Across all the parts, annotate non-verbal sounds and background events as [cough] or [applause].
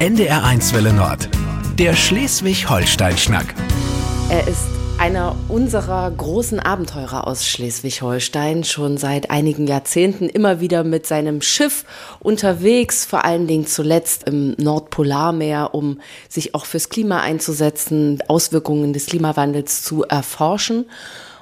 NDR1 Welle Nord. Der Schleswig-Holstein-Schnack. Er ist einer unserer großen Abenteurer aus Schleswig-Holstein, schon seit einigen Jahrzehnten immer wieder mit seinem Schiff unterwegs, vor allen Dingen zuletzt im Nordpolarmeer, um sich auch fürs Klima einzusetzen, Auswirkungen des Klimawandels zu erforschen.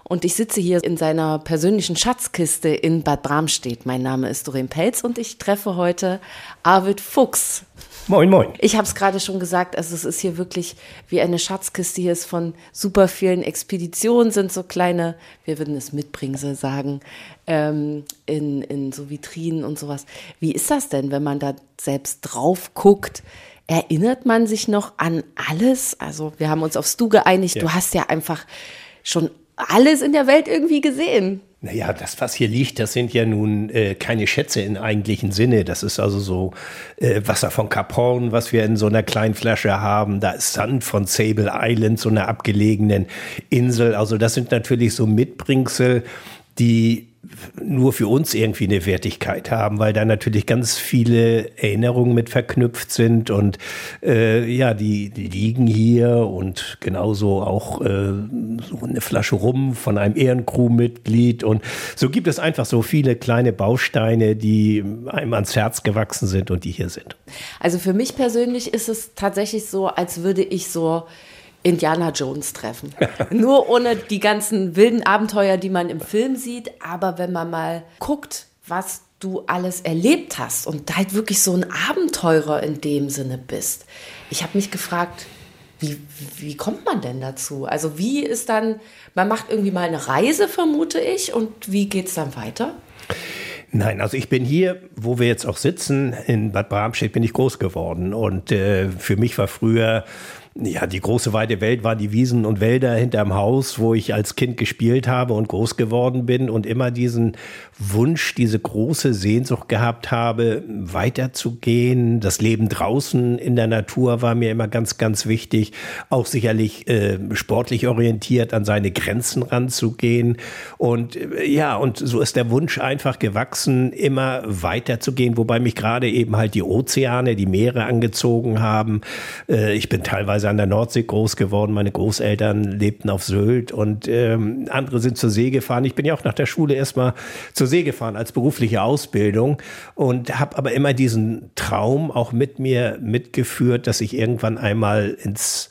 Und ich sitze hier in seiner persönlichen Schatzkiste in Bad Bramstedt. Mein Name ist Doreen Pelz und ich treffe heute Arvid Fuchs. Moin, moin. Ich habe es gerade schon gesagt, also es ist hier wirklich wie eine Schatzkiste. Hier ist von super vielen Expeditionen, sind so kleine, wir würden es Mitbringsel sagen, ähm, in, in so Vitrinen und sowas. Wie ist das denn, wenn man da selbst drauf guckt? Erinnert man sich noch an alles? Also wir haben uns aufs Du geeinigt. Ja. Du hast ja einfach schon alles in der Welt irgendwie gesehen. Naja, das, was hier liegt, das sind ja nun äh, keine Schätze im eigentlichen Sinne. Das ist also so äh, Wasser von Cap was wir in so einer kleinen Flasche haben. Da ist Sand von Sable Island, so einer abgelegenen Insel. Also das sind natürlich so Mitbringsel, die nur für uns irgendwie eine Wertigkeit haben, weil da natürlich ganz viele Erinnerungen mit verknüpft sind und äh, ja, die, die liegen hier und genauso auch äh, so eine Flasche rum von einem Ehrencrew-Mitglied und so gibt es einfach so viele kleine Bausteine, die einem ans Herz gewachsen sind und die hier sind. Also für mich persönlich ist es tatsächlich so, als würde ich so Indiana Jones treffen. [laughs] Nur ohne die ganzen wilden Abenteuer, die man im Film sieht. Aber wenn man mal guckt, was du alles erlebt hast und halt wirklich so ein Abenteurer in dem Sinne bist. Ich habe mich gefragt, wie, wie kommt man denn dazu? Also wie ist dann, man macht irgendwie mal eine Reise, vermute ich, und wie geht es dann weiter? Nein, also ich bin hier, wo wir jetzt auch sitzen, in Bad Bramstedt bin ich groß geworden. Und äh, für mich war früher ja, die große weite Welt waren die Wiesen und Wälder hinterm Haus, wo ich als Kind gespielt habe und groß geworden bin und immer diesen Wunsch, diese große Sehnsucht gehabt habe, weiterzugehen. Das Leben draußen in der Natur war mir immer ganz, ganz wichtig. Auch sicherlich äh, sportlich orientiert an seine Grenzen ranzugehen. Und äh, ja, und so ist der Wunsch einfach gewachsen, immer weiterzugehen, wobei mich gerade eben halt die Ozeane, die Meere angezogen haben. Äh, ich bin teilweise an der Nordsee groß geworden. Meine Großeltern lebten auf Sylt und ähm, andere sind zur See gefahren. Ich bin ja auch nach der Schule erstmal zur See gefahren als berufliche Ausbildung und habe aber immer diesen Traum auch mit mir mitgeführt, dass ich irgendwann einmal ins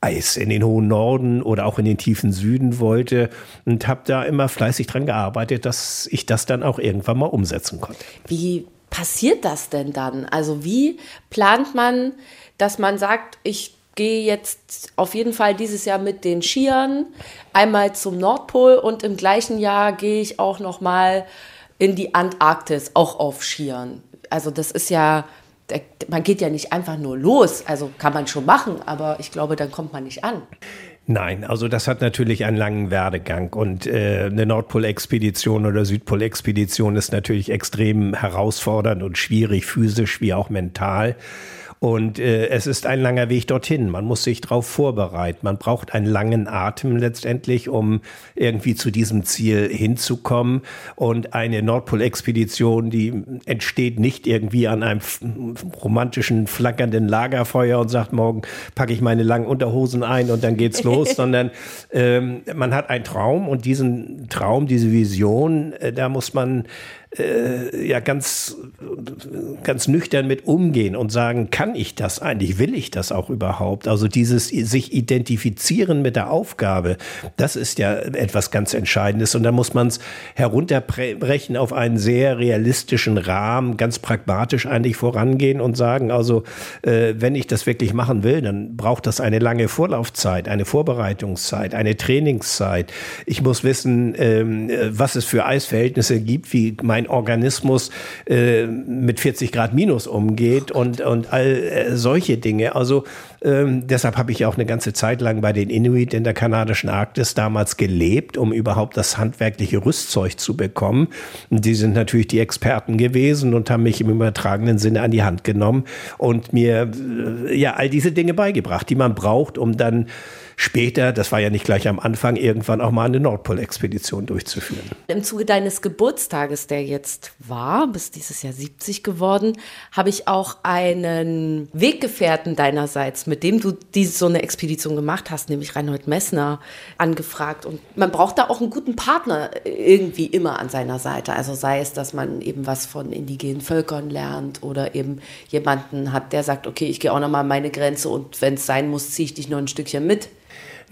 Eis in den hohen Norden oder auch in den tiefen Süden wollte und habe da immer fleißig dran gearbeitet, dass ich das dann auch irgendwann mal umsetzen konnte. Wie passiert das denn dann? Also wie plant man, dass man sagt, ich gehe jetzt auf jeden Fall dieses Jahr mit den Skiern einmal zum Nordpol und im gleichen Jahr gehe ich auch noch mal in die Antarktis auch auf Skiern. Also das ist ja man geht ja nicht einfach nur los, also kann man schon machen, aber ich glaube, dann kommt man nicht an. Nein, also das hat natürlich einen langen Werdegang und äh, eine Nordpolexpedition oder Südpolexpedition ist natürlich extrem herausfordernd und schwierig, physisch wie auch mental. Und äh, es ist ein langer Weg dorthin. Man muss sich darauf vorbereiten. Man braucht einen langen Atem letztendlich, um irgendwie zu diesem Ziel hinzukommen. Und eine Nordpolexpedition, die entsteht nicht irgendwie an einem romantischen, flackernden Lagerfeuer und sagt, morgen packe ich meine langen Unterhosen ein und dann geht's los, [laughs] sondern ähm, man hat einen Traum und diesen Traum, diese Vision, äh, da muss man äh, ja ganz, ganz nüchtern mit umgehen und sagen, kann ich das eigentlich? Will ich das auch überhaupt? Also dieses sich identifizieren mit der Aufgabe, das ist ja etwas ganz Entscheidendes. Und da muss man es herunterbrechen auf einen sehr realistischen Rahmen, ganz pragmatisch eigentlich vorangehen und sagen, also äh, wenn ich das wirklich machen will, dann braucht das eine lange Vorlaufzeit, eine Vorbereitungszeit, eine Trainingszeit. Ich muss wissen, ähm, was es für Eisverhältnisse gibt, wie mein mein Organismus äh, mit 40 Grad minus umgeht und, und all äh, solche Dinge. Also Ähm, deshalb habe ich auch eine ganze Zeit lang bei den Inuit in der kanadischen Arktis damals gelebt, um überhaupt das handwerkliche Rüstzeug zu bekommen. Und die sind natürlich die Experten gewesen und haben mich im übertragenen Sinne an die Hand genommen und mir äh, ja all diese Dinge beigebracht, die man braucht, um dann später, das war ja nicht gleich am Anfang, irgendwann auch mal eine Nordpol-Expedition durchzuführen. Im Zuge deines Geburtstages, der jetzt war, bis dieses Jahr 70 geworden, habe ich auch einen Weggefährten deinerseits, mit dem du diese, so eine Expedition gemacht hast, nämlich Reinhold Messner, angefragt. Und man braucht da auch einen guten Partner irgendwie immer an seiner Seite. Also sei es, dass man eben was von indigenen Völkern lernt oder eben jemanden hat, der sagt, okay, ich gehe auch noch mal meine Grenze und wenn es sein muss, ziehe ich dich noch ein Stückchen mit.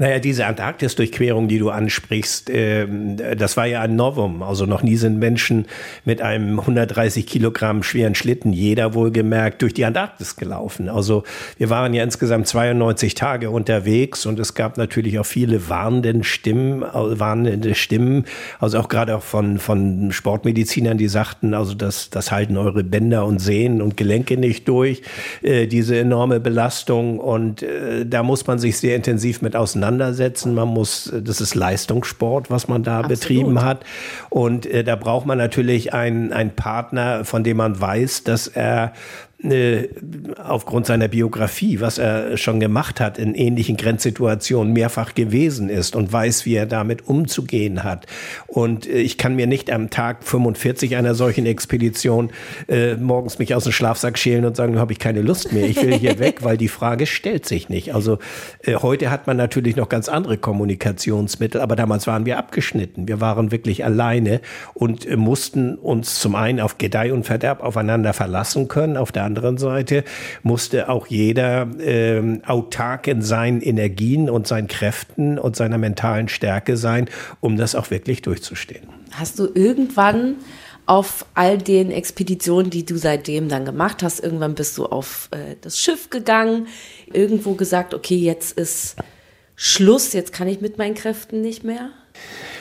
Naja, diese Antarktis-Durchquerung, die du ansprichst, äh, das war ja ein Novum. Also noch nie sind Menschen mit einem 130 Kilogramm schweren Schlitten, jeder wohlgemerkt, durch die Antarktis gelaufen. Also wir waren ja insgesamt 92 Tage unterwegs und es gab natürlich auch viele warnende Stimmen, warnende Stimmen, also auch gerade auch von, von Sportmedizinern, die sagten, also das, das halten eure Bänder und Sehnen und Gelenke nicht durch, äh, diese enorme Belastung. Und äh, da muss man sich sehr intensiv mit auseinandersetzen auseinandersetzen. Man muss, das ist Leistungssport, was man da Absolut. betrieben hat. Und äh, da braucht man natürlich einen, einen Partner, von dem man weiß, dass er äh, aufgrund seiner Biografie, was er schon gemacht hat, in ähnlichen Grenzsituationen mehrfach gewesen ist und weiß, wie er damit umzugehen hat. Und äh, ich kann mir nicht am Tag 45 einer solchen Expedition äh, morgens mich aus dem Schlafsack schälen und sagen, habe ich keine Lust mehr, ich will hier [laughs] weg, weil die Frage stellt sich nicht. Also äh, heute hat man natürlich noch ganz andere Kommunikationsmittel, aber damals waren wir abgeschnitten. Wir waren wirklich alleine und äh, mussten uns zum einen auf Gedeih und Verderb aufeinander verlassen können, auf der anderen Seite musste auch jeder ähm, autark in seinen Energien und seinen Kräften und seiner mentalen Stärke sein, um das auch wirklich durchzustehen. Hast du irgendwann auf all den Expeditionen, die du seitdem dann gemacht hast, irgendwann bist du auf äh, das Schiff gegangen, irgendwo gesagt, okay, jetzt ist Schluss, jetzt kann ich mit meinen Kräften nicht mehr?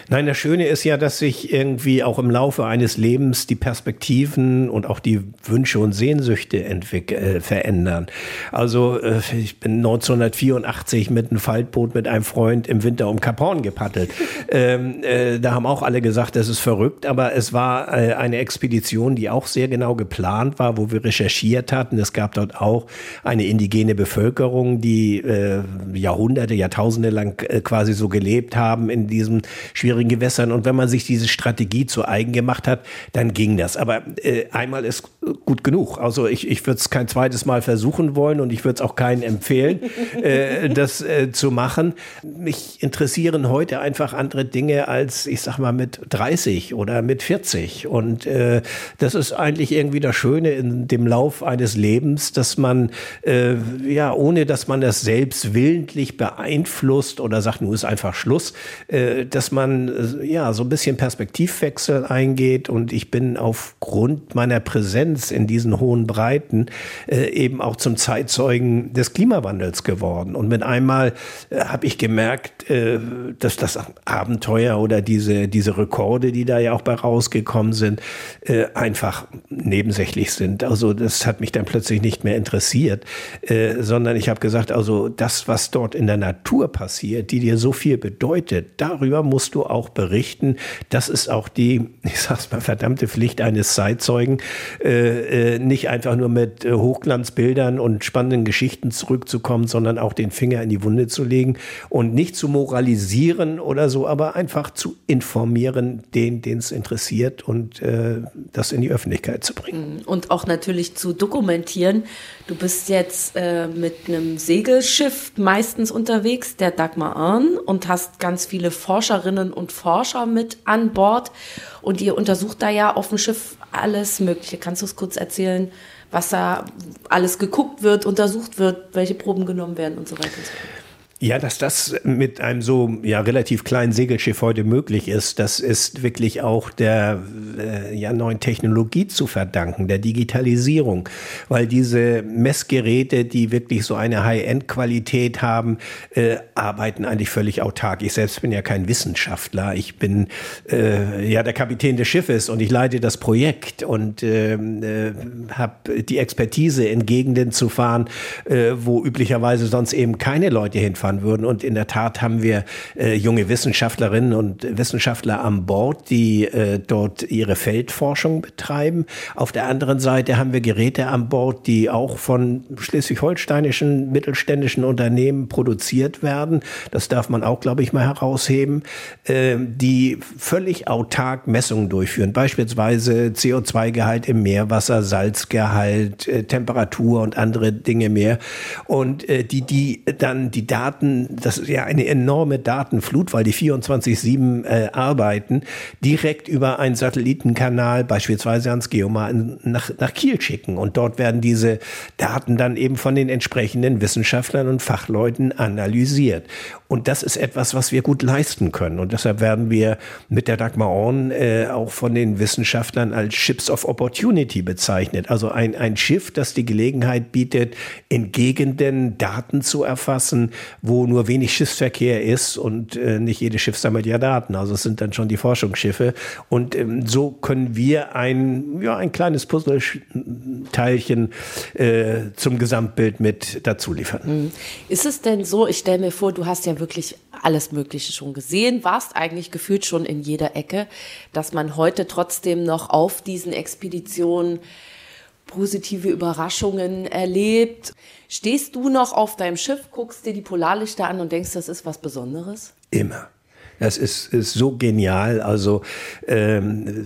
Nein, das Schöne ist ja, dass sich irgendwie auch im Laufe eines Lebens die Perspektiven und auch die Wünsche und Sehnsüchte äh, verändern. Also äh, ich bin 1984 mit einem Faltboot mit einem Freund im Winter um Cap Horn gepaddelt. [laughs] ähm, äh, da haben auch alle gesagt, das ist verrückt, aber es war äh, eine Expedition, die auch sehr genau geplant war, wo wir recherchiert hatten. Es gab dort auch eine indigene Bevölkerung, die äh, Jahrhunderte, Jahrtausende lang äh, quasi so gelebt haben in diesem schwierigen Gewässern. Und wenn man sich diese Strategie zu eigen gemacht hat, dann ging das. Aber äh, einmal ist gut genug. Also ich, ich würde es kein zweites Mal versuchen wollen und ich würde es auch keinen empfehlen, [laughs] äh, das äh, zu machen. Mich interessieren heute einfach andere Dinge als, ich sag mal, mit 30 oder mit 40. Und äh, das ist eigentlich irgendwie das Schöne in dem Lauf eines Lebens, dass man, äh, ja, ohne dass man das selbst willentlich beeinflusst oder sagt, nun ist einfach Schluss, äh, dass man äh, ja so ein bisschen Perspektivwechsel eingeht und ich bin aufgrund meiner Präsenz in diesen hohen Breiten äh, eben auch zum Zeitzeugen des Klimawandels geworden. Und mit einmal äh, habe ich gemerkt, äh, dass das Abenteuer oder diese, diese Rekorde, die da ja auch bei rausgekommen sind, äh, einfach nebensächlich sind. Also das hat mich dann plötzlich nicht mehr interessiert, äh, sondern ich habe gesagt, also das, was dort in der Natur passiert, die dir so viel bedeutet, darüber musst du auch berichten. Das ist auch die, [laughs] ich sag's mal, verdammte Pflicht eines Zeitzeugen, äh, äh, nicht einfach nur mit äh, Hochglanzbildern und spannenden Geschichten zurückzukommen, sondern auch den Finger in die Wunde zu legen und nicht zu moralisieren oder so, aber einfach zu informieren, den, den es interessiert und äh, das in die Öffentlichkeit zu bringen. Mhm. Und auch natürlich zu dokumentieren. Du bist jetzt äh, mit einem Segelschiff meistens unterwegs, der Dagmar Arn, und hast ganz viele Forscherinnen und Forscher mit an Bord. Und ihr untersucht da ja auf dem Schiff alles Mögliche. Kannst du es kurz erzählen, was da alles geguckt wird, untersucht wird, welche Proben genommen werden und so weiter? Ja, dass das mit einem so ja relativ kleinen Segelschiff heute möglich ist, das ist wirklich auch der äh, ja neuen Technologie zu verdanken, der Digitalisierung, weil diese Messgeräte, die wirklich so eine High-End-Qualität haben, äh, arbeiten eigentlich völlig autark. Ich selbst bin ja kein Wissenschaftler, ich bin äh, ja der Kapitän des Schiffes und ich leite das Projekt und ähm, äh, habe die Expertise in Gegenden zu fahren, äh, wo üblicherweise sonst eben keine Leute hinfahren fahren würden. Und in der Tat haben wir äh, junge Wissenschaftlerinnen und Wissenschaftler an Bord, die äh, dort ihre Feldforschung betreiben. Auf der anderen Seite haben wir Geräte an Bord, die auch von schleswig-holsteinischen mittelständischen Unternehmen produziert werden. Das darf man auch, glaube ich, mal herausheben, äh, die völlig autark Messungen durchführen. Beispielsweise CO2-Gehalt im Meerwasser, Salzgehalt, äh, Temperatur und andere Dinge mehr. Und äh, die, die dann die Daten Daten, das ist ja eine enorme Datenflut, weil die 24-7 äh, arbeiten, direkt über einen Satellitenkanal, beispielsweise ans Geomar, nach, nach Kiel schicken. Und dort werden diese Daten dann eben von den entsprechenden Wissenschaftlern und Fachleuten analysiert. Und das ist etwas, was wir gut leisten können. Und deshalb werden wir mit der Dagmar Orn äh, auch von den Wissenschaftlern als Ships of Opportunity bezeichnet. Also ein, ein Schiff, das die Gelegenheit bietet, in Gegenden Daten zu erfassen, wo nur wenig Schiffsverkehr ist und äh, nicht jedes Schiff sammelt ja Daten. Also es sind dann schon die Forschungsschiffe. Und ähm, so können wir ein, ja, ein kleines Puzzleteilchen äh, zum Gesamtbild mit dazu liefern. Hm. Ist es denn so, ich stelle mir vor, du hast ja wirklich alles Mögliche schon gesehen, warst eigentlich gefühlt schon in jeder Ecke, dass man heute trotzdem noch auf diesen Expeditionen positive Überraschungen erlebt. Stehst du noch auf deinem Schiff, guckst dir die Polarlichter an und denkst, das ist was Besonderes? Immer. Das ist, ist so genial. Also ähm,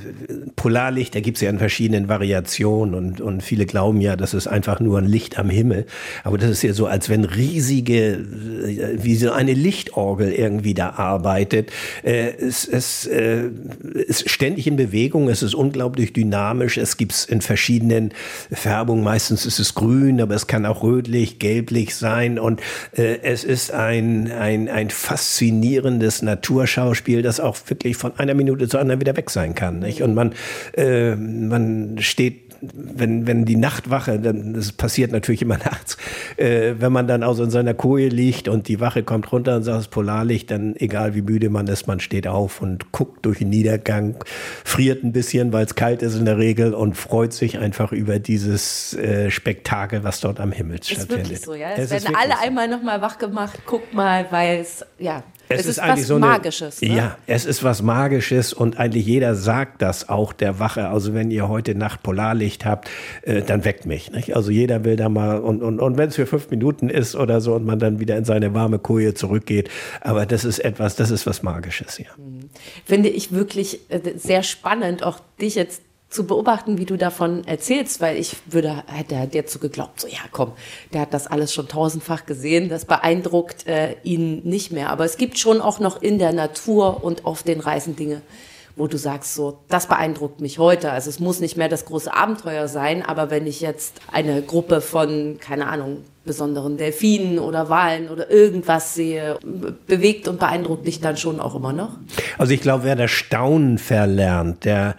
Polarlicht, da gibt es ja in verschiedenen Variationen und, und viele glauben ja, das ist einfach nur ein Licht am Himmel. Aber das ist ja so, als wenn riesige, äh, wie so eine Lichtorgel irgendwie da arbeitet. Äh, es, es äh, ist ständig in Bewegung, es ist unglaublich dynamisch. Es gibt es in verschiedenen Färbungen. Meistens ist es grün, aber es kann auch rötlich, gelblich sein. Und äh, es ist ein, ein, ein faszinierendes Natur Naturschauspiel, das auch wirklich von einer Minute zur anderen wieder weg sein kann. Nicht? Und man, äh, man steht wenn, wenn die Nachtwache, dann, das passiert natürlich immer [laughs] nachts, äh, wenn man dann also in seiner Koje liegt und die Wache kommt runter und sagt, es Polarlicht, dann egal wie müde man ist, man steht auf und guckt durch den Niedergang, friert ein bisschen, weil es kalt ist in der Regel und freut sich einfach über dieses äh, Spektakel, was dort am Himmel stattfindet. Ist wirklich so, ja. Es, es werden alle so. einmal nochmal wach gemacht, guck mal, weil es, ja, es, es ist, ist eigentlich was so eine, Magisches. Ne? Ja, es ist was Magisches und eigentlich jeder sagt das auch der Wache. Also wenn ihr heute Nacht Polarlicht habt, äh, dann weckt mich. Nicht? Also jeder will da mal und, und, und wenn es für fünf Minuten ist oder so und man dann wieder in seine warme Koje zurückgeht. Aber das ist etwas, das ist was Magisches, ja. Finde ich wirklich äh, sehr spannend, auch dich jetzt zu beobachten, wie du davon erzählst, weil ich würde, hätte dir zu geglaubt, so ja komm, der hat das alles schon tausendfach gesehen, das beeindruckt äh, ihn nicht mehr. Aber es gibt schon auch noch in der Natur und auf den Reisen Dinge, wo du sagst, so, das beeindruckt mich heute. Also es muss nicht mehr das große Abenteuer sein, aber wenn ich jetzt eine Gruppe von, keine Ahnung, besonderen Delfinen oder Walen oder irgendwas sehe, bewegt und beeindruckt dich dann schon auch immer noch? Also ich glaube, wer das Staunen verlernt, der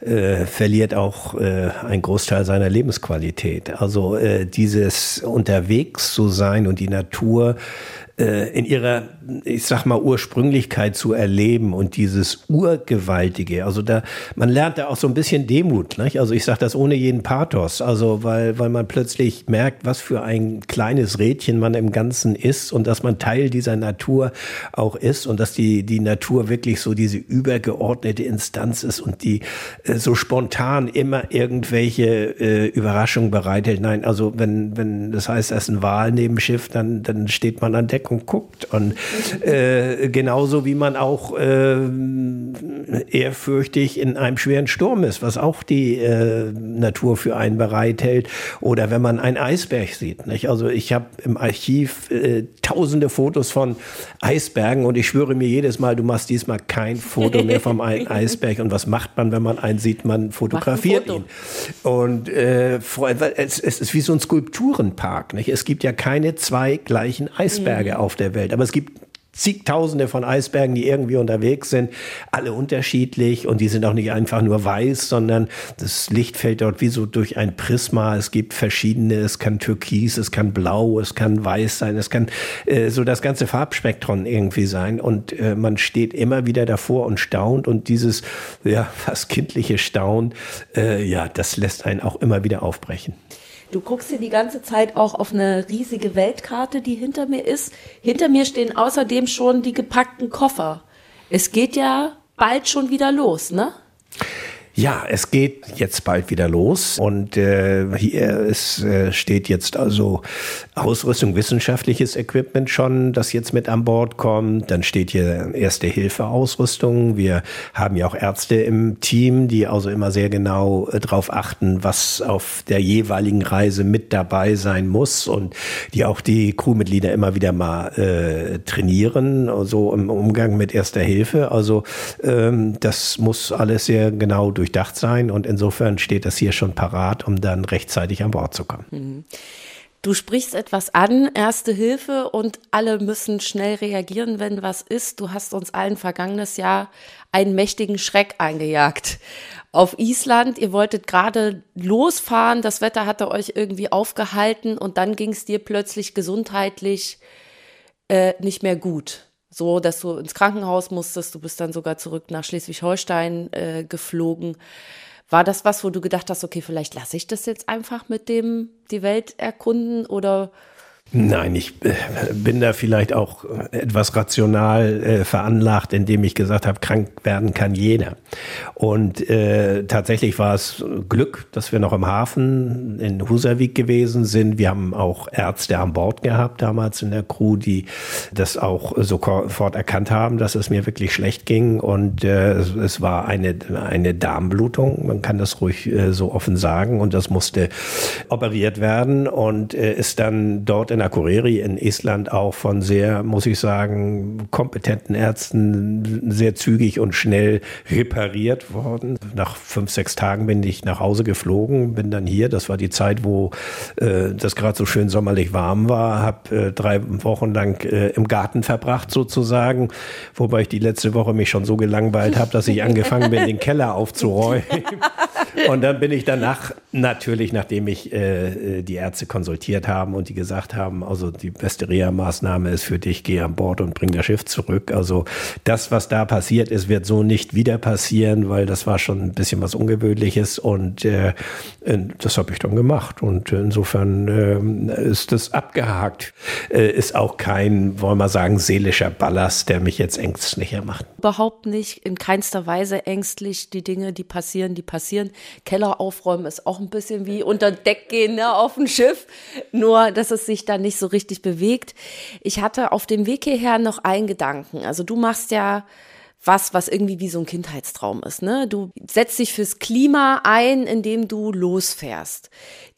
äh, verliert auch äh, ein Großteil seiner Lebensqualität. Also äh, dieses unterwegs zu sein und die Natur in ihrer, ich sag mal, Ursprünglichkeit zu erleben und dieses Urgewaltige. Also da, man lernt da auch so ein bisschen Demut. Nicht? Also ich sage das ohne jeden Pathos. Also weil, weil man plötzlich merkt, was für ein kleines Rädchen man im Ganzen ist und dass man Teil dieser Natur auch ist und dass die, die Natur wirklich so diese übergeordnete Instanz ist und die äh, so spontan immer irgendwelche äh, Überraschungen bereithält. Nein, also wenn, wenn das heißt, da ist ein Wal neben Schiff, dann, dann steht man an Deck und guckt. Und äh, genauso wie man auch äh, ehrfürchtig in einem schweren Sturm ist, was auch die äh, Natur für einen bereithält. Oder wenn man einen Eisberg sieht. Nicht? Also ich habe im Archiv äh, tausende Fotos von Eisbergen und ich schwöre mir jedes Mal, du machst diesmal kein Foto mehr vom [laughs] Eisberg. Und was macht man, wenn man einen sieht? Man fotografiert ihn. Und äh, es, es ist wie so ein Skulpturenpark. Nicht? Es gibt ja keine zwei gleichen Eisberge Orte auf der Welt. Aber es gibt zigtausende von Eisbergen, die irgendwie unterwegs sind, alle unterschiedlich und die sind auch nicht einfach nur weiß, sondern das Licht fällt dort wie so durch ein Prisma. Es gibt verschiedene, es kann türkis, es kann blau, es kann weiß sein, es kann äh, so das ganze Farbspektrum irgendwie sein und äh, man steht immer wieder davor und staunt und dieses ja fast kindliche Staunen, äh, ja, das lässt einen auch immer wieder aufbrechen. Du guckst dir die ganze Zeit auch auf eine riesige Weltkarte, die hinter mir ist. Hinter mir stehen außerdem schon die gepackten Koffer. Es geht ja bald schon wieder los, ne? Ja, es geht jetzt bald wieder los und äh, hier ist, äh, steht jetzt also Ausrüstung, wissenschaftliches Equipment schon, das jetzt mit an Bord kommt. Dann steht hier Erste-Hilfe-Ausrüstung. Wir haben ja auch Ärzte im Team, die also immer sehr genau äh, darauf achten, was auf der jeweiligen Reise mit dabei sein muss und die auch die Crewmitglieder immer wieder mal äh, trainieren, so im Umgang mit Erster Hilfe. Also ähm, das muss alles sehr genau durch durchdacht sein und insofern steht das hier schon parat, um dann rechtzeitig an Bord zu kommen. Mhm. Du sprichst etwas an, erste Hilfe und alle müssen schnell reagieren, wenn was ist. Du hast uns allen vergangenes Jahr einen mächtigen Schreck eingejagt. Auf Island, ihr wolltet gerade losfahren, das Wetter hatte euch irgendwie aufgehalten und dann ging es dir plötzlich gesundheitlich äh, nicht mehr gut so, dass du ins Krankenhaus musstest. Du bist dann sogar zurück nach Schleswig-Holstein äh, geflogen. War das was, wo du gedacht hast, okay, vielleicht lasse ich das jetzt einfach mit dem die Welt erkunden oder Nein, ich äh, bin da vielleicht auch etwas rational äh, veranlagt, indem ich gesagt habe, krank werden kann jeder. Und äh, tatsächlich war es Glück, dass wir noch im Hafen in Husavik gewesen sind. Wir haben auch Ärzte an Bord gehabt damals in der Crew, die das auch sofort erkannt haben, dass es mir wirklich schlecht ging. Und äh, es, war eine, eine Darmblutung, man kann das ruhig äh, so offen sagen. Und das musste operiert werden und äh, ist dann dort in Akureyri in Island auch von sehr, muss ich sagen, kompetenten Ärzten sehr zügig und schnell repariert worden. Nach fünf, sechs Tagen bin ich nach Hause geflogen, bin dann hier. Das war die Zeit, wo äh, das gerade so schön sommerlich warm war. Habe äh, drei Wochen lang äh, im Garten verbracht sozusagen, wobei ich die letzte Woche mich schon so gelangweilt habe, dass ich angefangen bin, den Keller aufzuräumen. [laughs] Und dann bin ich danach natürlich, nachdem ich äh, äh die Ärzte konsultiert haben und die gesagt haben, haben. Also die beste Reha-Maßnahme ist für dich, geh an Bord und bring das Schiff zurück. Also das, was da passiert ist, wird so nicht wieder passieren, weil das war schon ein bisschen was Ungewöhnliches und äh, das habe ich dann gemacht. Und insofern äh, ist das abgehakt. Äh, ist auch kein, wollen wir sagen, seelischer Ballast, der mich jetzt ängstlicher macht. Überhaupt nicht, in keinster Weise ängstlich. Die Dinge, die passieren, die passieren. Keller aufräumen ist auch ein bisschen wie unter Deck gehen ne, auf dem Schiff. Nur, dass es sich dann nicht so richtig bewegt. Ich hatte auf dem Weg hierher noch einen Gedanken. Also du machst ja was, was irgendwie wie so ein Kindheitstraum ist. Ne? Du setzt dich fürs Klima ein, indem du losfährst.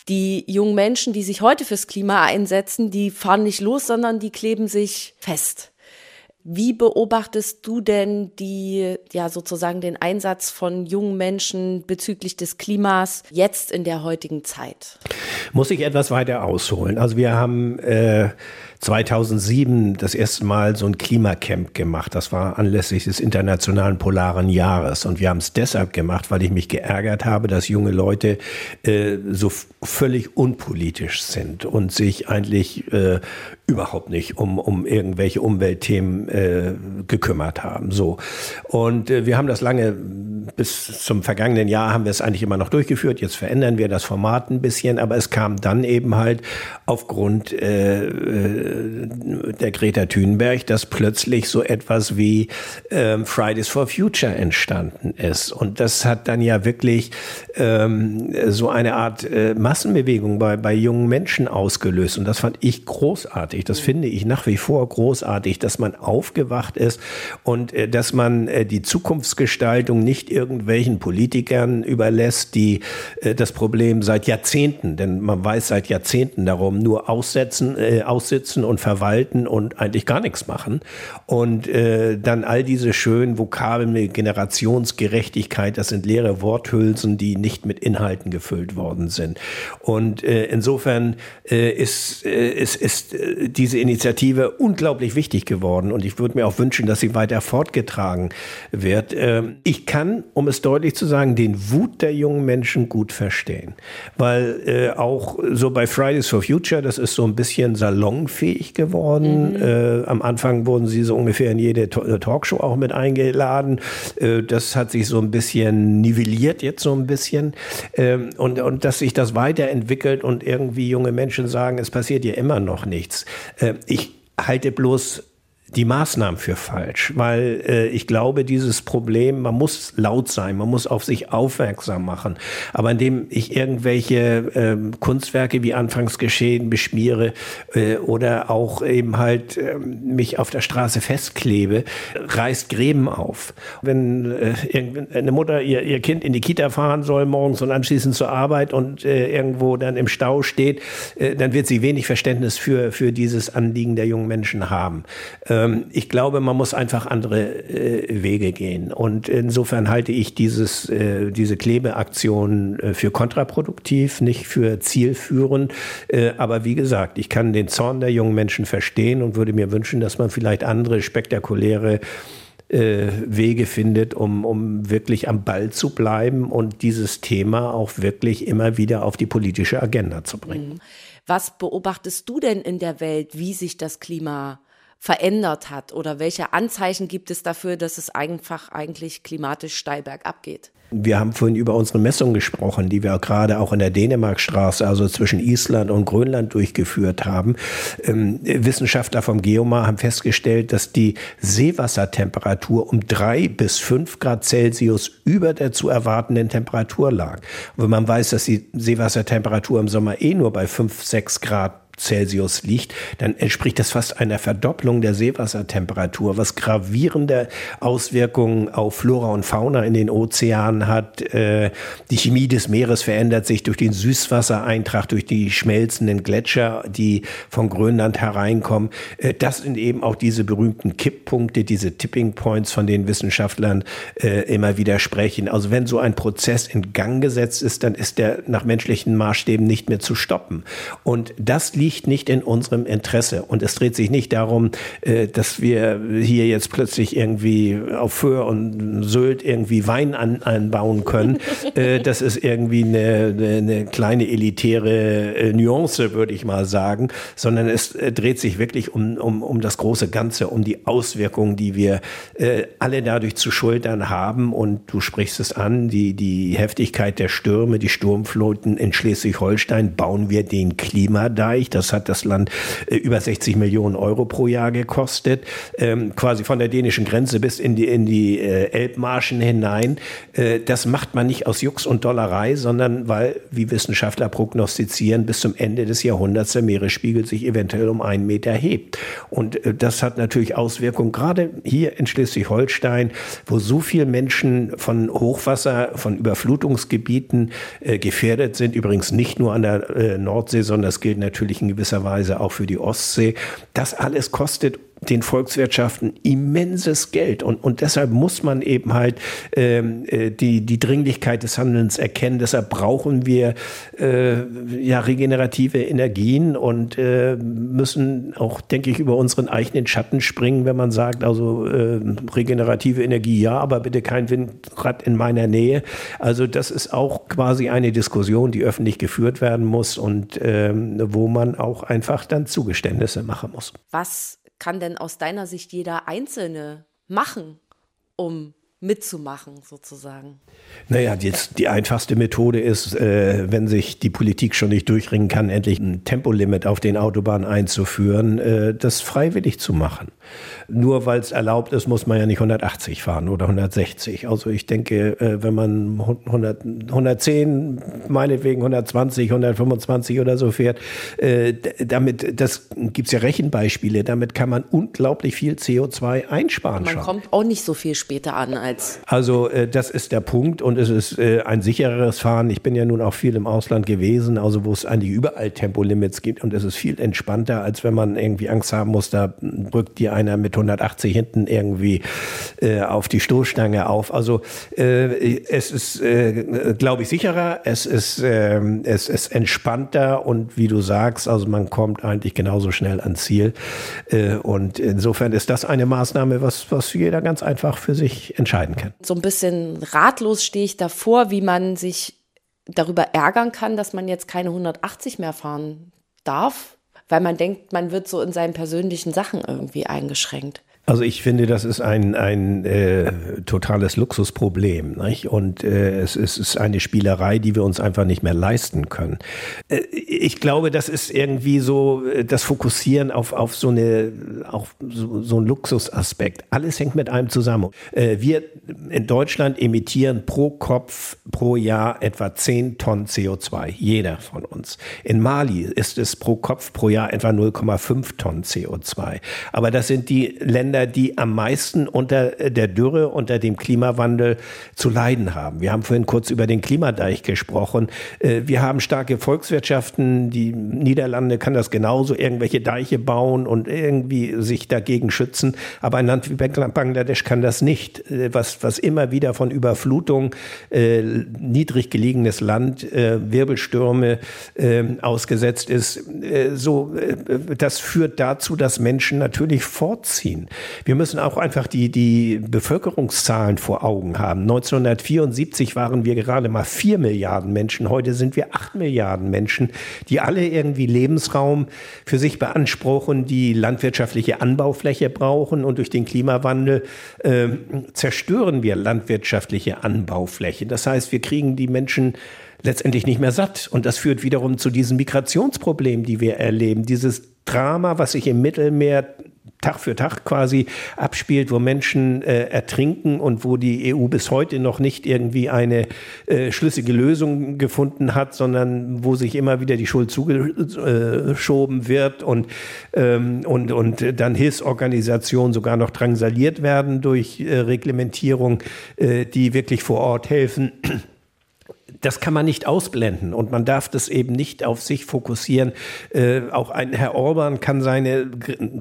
Die jungen Menschen, die sich heute fürs Klima einsetzen, die fahren nicht los, sondern die kleben sich fest. Wie beobachtest du denn die, ja, sozusagen den Einsatz von jungen Menschen bezüglich des Klimas jetzt in der heutigen Zeit? Muss ich etwas weiter ausholen? Also wir haben äh, 2007 das erste Mal so ein Klimacamp gemacht. Das war anlässlich des Internationalen Polaren Jahres. Und wir haben es deshalb gemacht, weil ich mich geärgert habe, dass junge Leute äh, so völlig unpolitisch sind und sich eigentlich äh, überhaupt nicht um, um irgendwelche Umweltthemen äh, gekümmert haben. So. Und äh, wir haben das lange, bis zum vergangenen Jahr haben wir es eigentlich immer noch durchgeführt. Jetzt verändern wir das Format ein bisschen, aber es kam dann eben halt aufgrund äh, äh der Greta Thunberg, dass plötzlich so etwas wie ähm, Fridays for Future entstanden ist. Und das hat dann ja wirklich ähm, so eine Art äh, Massenbewegung bei, bei jungen Menschen ausgelöst. Und das fand ich großartig. Das finde ich nach wie vor großartig, dass man aufgewacht ist und äh, dass man äh, die Zukunftsgestaltung nicht irgendwelchen Politikern überlässt, die äh, das Problem seit Jahrzehnten, denn man weiß seit Jahrzehnten darum, nur aussetzen, äh, aussitzen und verwalten und eigentlich gar nichts machen. Und äh, dann all diese schönen Vokabeln mit Generationsgerechtigkeit, das sind leere Worthülsen, die nicht mit Inhalten gefüllt worden sind. Und äh, insofern äh, ist, äh, ist, ist äh, diese Initiative unglaublich wichtig geworden und ich würde mir auch wünschen, dass sie weiter fortgetragen wird. Ähm, ich kann, um es deutlich zu sagen, den Wut der jungen Menschen gut verstehen, weil äh, auch so bei Fridays for Future, das ist so ein bisschen salonfähig geworden. Mhm. Äh, am Anfang wurden sie so ungefähr in jede Talkshow auch mit eingeladen. Äh, das hat sich so ein bisschen nivelliert jetzt so ein bisschen ähm, und, und dass sich das weiterentwickelt und irgendwie junge Menschen sagen, es passiert ja immer noch nichts. Äh, ich halte bloß die Maßnahmen für falsch, weil äh, ich glaube, dieses Problem, man muss laut sein, man muss auf sich aufmerksam machen. Aber indem ich irgendwelche äh, Kunstwerke wie anfangs geschehen beschmiere äh, oder auch eben halt äh, mich auf der Straße festklebe, reißt Gräben auf. Wenn äh, eine Mutter ihr, ihr Kind in die Kita fahren soll morgens und anschließend zur Arbeit und äh, irgendwo dann im Stau steht, äh, dann wird sie wenig Verständnis für, für dieses Anliegen der jungen Menschen haben. Äh, ähm, ich glaube, man muss einfach andere äh, Wege gehen. Und insofern halte ich dieses, äh, diese Klebeaktion äh, für kontraproduktiv, nicht für zielführend. aber wie gesagt, ich kann den Zorn der jungen Menschen verstehen und würde mir wünschen, dass man vielleicht andere spektakuläre Wege findet, um, um wirklich am Ball zu bleiben und dieses Thema auch wirklich immer wieder auf die politische Agenda zu bringen. Mhm. Was beobachtest du denn in der Welt, wie sich das Klima verändert hat oder welche Anzeichen gibt es dafür, dass es einfach eigentlich klimatisch steil bergab geht? Wir haben vorhin über unsere Messung gesprochen, die wir gerade auch in der Dänemarkstraße, also zwischen Island und Grönland durchgeführt haben. Ähm, Wissenschaftler vom Geomar haben festgestellt, dass die Seewassertemperatur um drei bis fünf Grad Celsius über der zu erwartenden Temperatur lag. Und wenn man weiß, dass die Seewassertemperatur im Sommer eh nur bei fünf, sechs Grad Celsius liegt, dann entspricht das fast einer Verdopplung der Seewassertemperatur, was gravierende Auswirkungen auf Flora und Fauna in den Ozeanen hat. Äh, die Chemie des Meeres verändert sich durch den Süßwassereintrag, durch die schmelzenden Gletscher, die von Grönland hereinkommen. Äh, das sind eben auch diese berühmten Kipppunkte, diese Tipping Points, von denen Wissenschaftlern äh, immer wieder sprechen. Also wenn so ein Prozess in Gang gesetzt ist, dann ist der nach menschlichen Maßstäben nicht mehr zu stoppen. Und das liegt liegt nicht in unserem Interesse. Und es dreht sich nicht darum, äh, dass wir hier jetzt plötzlich irgendwie auf Föhr und Sylt irgendwie Wein an, anbauen können. [laughs] äh, das ist irgendwie eine, eine kleine elitäre äh, Nuance, würde ich mal sagen, sondern es dreht sich wirklich um, um, um das große Ganze, um die Auswirkungen, die wir alle dadurch zu schultern haben. Und du sprichst es an, die, die Heftigkeit der Stürme, die Sturmfluten in Schleswig-Holstein, bauen wir den Klimadeich. Das hat das Land äh, über 60 Millionen Euro pro Jahr gekostet, ähm, quasi von der dänischen Grenze bis in die, in die äh, Elbmarschen hinein. Äh, das macht man nicht aus Jux und Dollerei, sondern weil, wie Wissenschaftler prognostizieren, bis zum Ende des Jahrhunderts der Meeresspiegel sich eventuell um einen Meter hebt. Und äh, das hat natürlich Auswirkungen, gerade hier in Schleswig-Holstein, wo so viele Menschen von Hochwasser, von Überflutungsgebieten äh, gefährdet sind. Übrigens nicht nur an der äh, Nordsee, sondern das gilt natürlich in gewisser Weise auch für die Ostsee. Das alles kostet den Volkswirtschaften immenses Geld. Und, und deshalb muss man eben halt ähm, äh, die, die Dringlichkeit des Handelns erkennen. Deshalb brauchen wir äh, ja regenerative Energien und äh, müssen auch, denke ich, über unseren eigenen Schatten springen, wenn man sagt, also äh, regenerative Energie ja, aber bitte kein Windrad in meiner Nähe. Also das ist auch quasi eine Diskussion, die öffentlich geführt werden muss und ähm, wo man auch einfach dann Zugeständnisse machen muss. Was kann denn aus deiner Sicht jeder Einzelne machen, um mitzumachen, sozusagen? Naja, die, die einfachste Methode ist, äh, wenn sich die Politik schon nicht durchringen kann, endlich ein Tempolimit auf den Autobahnen einzuführen, äh, das freiwillig zu machen. Nur weil es erlaubt ist, muss man ja nicht 180 fahren oder 160. Also ich denke, äh, wenn man 100, 110, meinetwegen 120, 125 oder so fährt, äh, damit, das gibt's ja Rechenbeispiele, damit kann man unglaublich viel CO2 einsparen. Man schon. kommt auch nicht so viel später an als. Also äh, das ist der Punkt und es ist äh, ein sichereres Fahren. Ich bin ja nun auch viel im Ausland gewesen, also wo es eigentlich überall Tempolimits gibt und es ist viel entspannter, als wenn man irgendwie Angst haben muss, da drückt dir einer mit 180 hinten irgendwie äh, auf die Stoßstange auf. Also äh, es ist, äh, glaube ich, sicherer, es ist, äh, es ist entspannter und wie du sagst, also man kommt eigentlich genauso schnell ans Ziel. Äh, und insofern ist das eine Maßnahme, was, was jeder ganz einfach für sich entscheiden kann. So ein bisschen ratlos stehe ich davor, wie man sich darüber ärgern kann, dass man jetzt keine 180 mehr fahren darf, weil man denkt, man wird so in seinen persönlichen Sachen irgendwie eingeschränkt. Also ich finde, das ist ein, ein äh, totales Luxusproblem. Nicht? Und äh, es, es ist eine Spielerei, die wir uns einfach nicht mehr leisten können. Äh, ich glaube, das ist irgendwie so äh, das Fokussieren auf, auf so, eine, auf so, so einen Luxusaspekt. Alles hängt mit einem zusammen. Äh, wir in Deutschland emittieren pro Kopf pro Jahr etwa 10 Tonnen CO2. Jeder von uns. In Mali ist es pro Kopf pro Jahr etwa 0,5 Tonnen CO2. Aber das sind die Länder, Länder, die am meisten unter äh, der Dürre, unter dem Klimawandel zu leiden haben. Wir haben vorhin kurz über den Klimadeich gesprochen. Äh, wir haben starke Volkswirtschaften. Die Niederlande kann das genauso, irgendwelche Deiche bauen und irgendwie sich dagegen schützen. Aber ein Land wie Bangladesch kann das nicht, äh, was, was immer wieder von Überflutung, niedrig gelegenes Land, Wirbelstürme ausgesetzt ist. so, das führt dazu, dass Menschen natürlich vorziehen. Wir müssen auch einfach die, die Bevölkerungszahlen vor Augen haben. 1974 waren wir gerade mal vier Milliarden Menschen. Heute sind wir acht Milliarden Menschen, die alle irgendwie Lebensraum für sich beanspruchen, die landwirtschaftliche Anbaufläche brauchen. Und durch den Klimawandel äh, zerstören wir landwirtschaftliche Anbaufläche. Das heißt, wir kriegen die Menschen letztendlich nicht mehr satt. Und das führt wiederum zu diesen Migrationsproblemen, die wir erleben. Dieses Drama, was sich im Mittelmeer Tag für Tag quasi abspielt, wo Menschen äh, ertrinken und wo die EU bis heute noch nicht irgendwie eine äh, schlüssige Lösung gefunden hat, sondern wo sich immer wieder die Schuld zugeschoben wird und, ähm, und, und dann Hilfsorganisationen sogar noch drangsaliert werden durch äh, Reglementierung, äh, die wirklich vor Ort helfen das kann man nicht ausblenden und man darf das eben nicht auf sich fokussieren. Äh, auch ein Herr Orban kann seine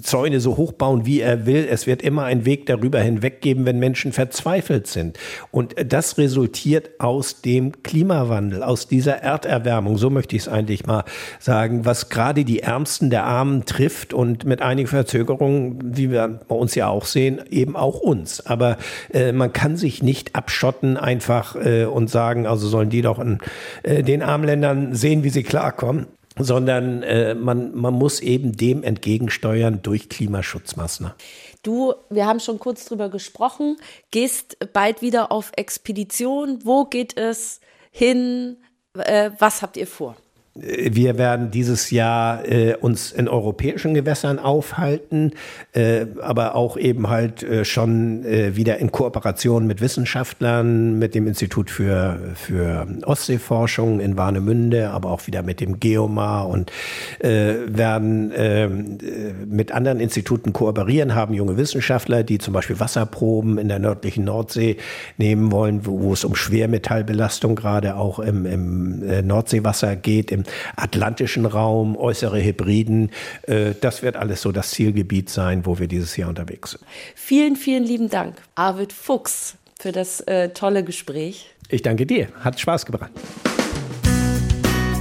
Zäune so hoch bauen, wie er will. Es wird immer einen Weg darüber hinweg geben, wenn Menschen verzweifelt sind. Und das resultiert aus dem Klimawandel, aus dieser Erderwärmung. So möchte ich es eigentlich mal sagen, was gerade die Ärmsten der Armen trifft und mit einigen Verzögerungen, wie wir bei uns ja auch sehen, eben auch uns. Aber äh, man kann sich nicht abschotten einfach äh, und sagen, also sollen die doch in äh, den armen Ländern sehen, wie sie klarkommen sondern äh, man, man muss eben dem entgegensteuern durch Klimaschutzmaßnahmen. Du, wir haben schon kurz drüber gesprochen, gehst bald wieder auf Expedition. Wo geht es hin? Äh, was habt ihr vor? Wir werden dieses Jahr äh, uns in europäischen Gewässern aufhalten, äh, aber auch eben halt äh, schon äh, wieder in Kooperation mit Wissenschaftlern, mit dem Institut für, für Ostseeforschung in Warnemünde, aber auch wieder mit dem Geomar und äh, werden ähm, äh, mit anderen Instituten kooperieren, haben junge Wissenschaftler, die zum Beispiel Wasserproben in der nördlichen Nordsee nehmen wollen, wo, wo es um Schwermetallbelastung gerade auch im, im Nordseewasser geht, im atlantischen Raum, äußere Hybriden. Äh, das wird alles so das Zielgebiet sein, wo wir dieses Jahr unterwegs sind. Vielen, vielen lieben Dank, Arvid Fuchs, für das äh, tolle Gespräch. Ich danke dir. Hat Spaß gebracht.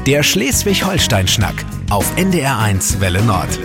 Der Schleswig-Holstein-Schnack auf NDR1 Welle Nord.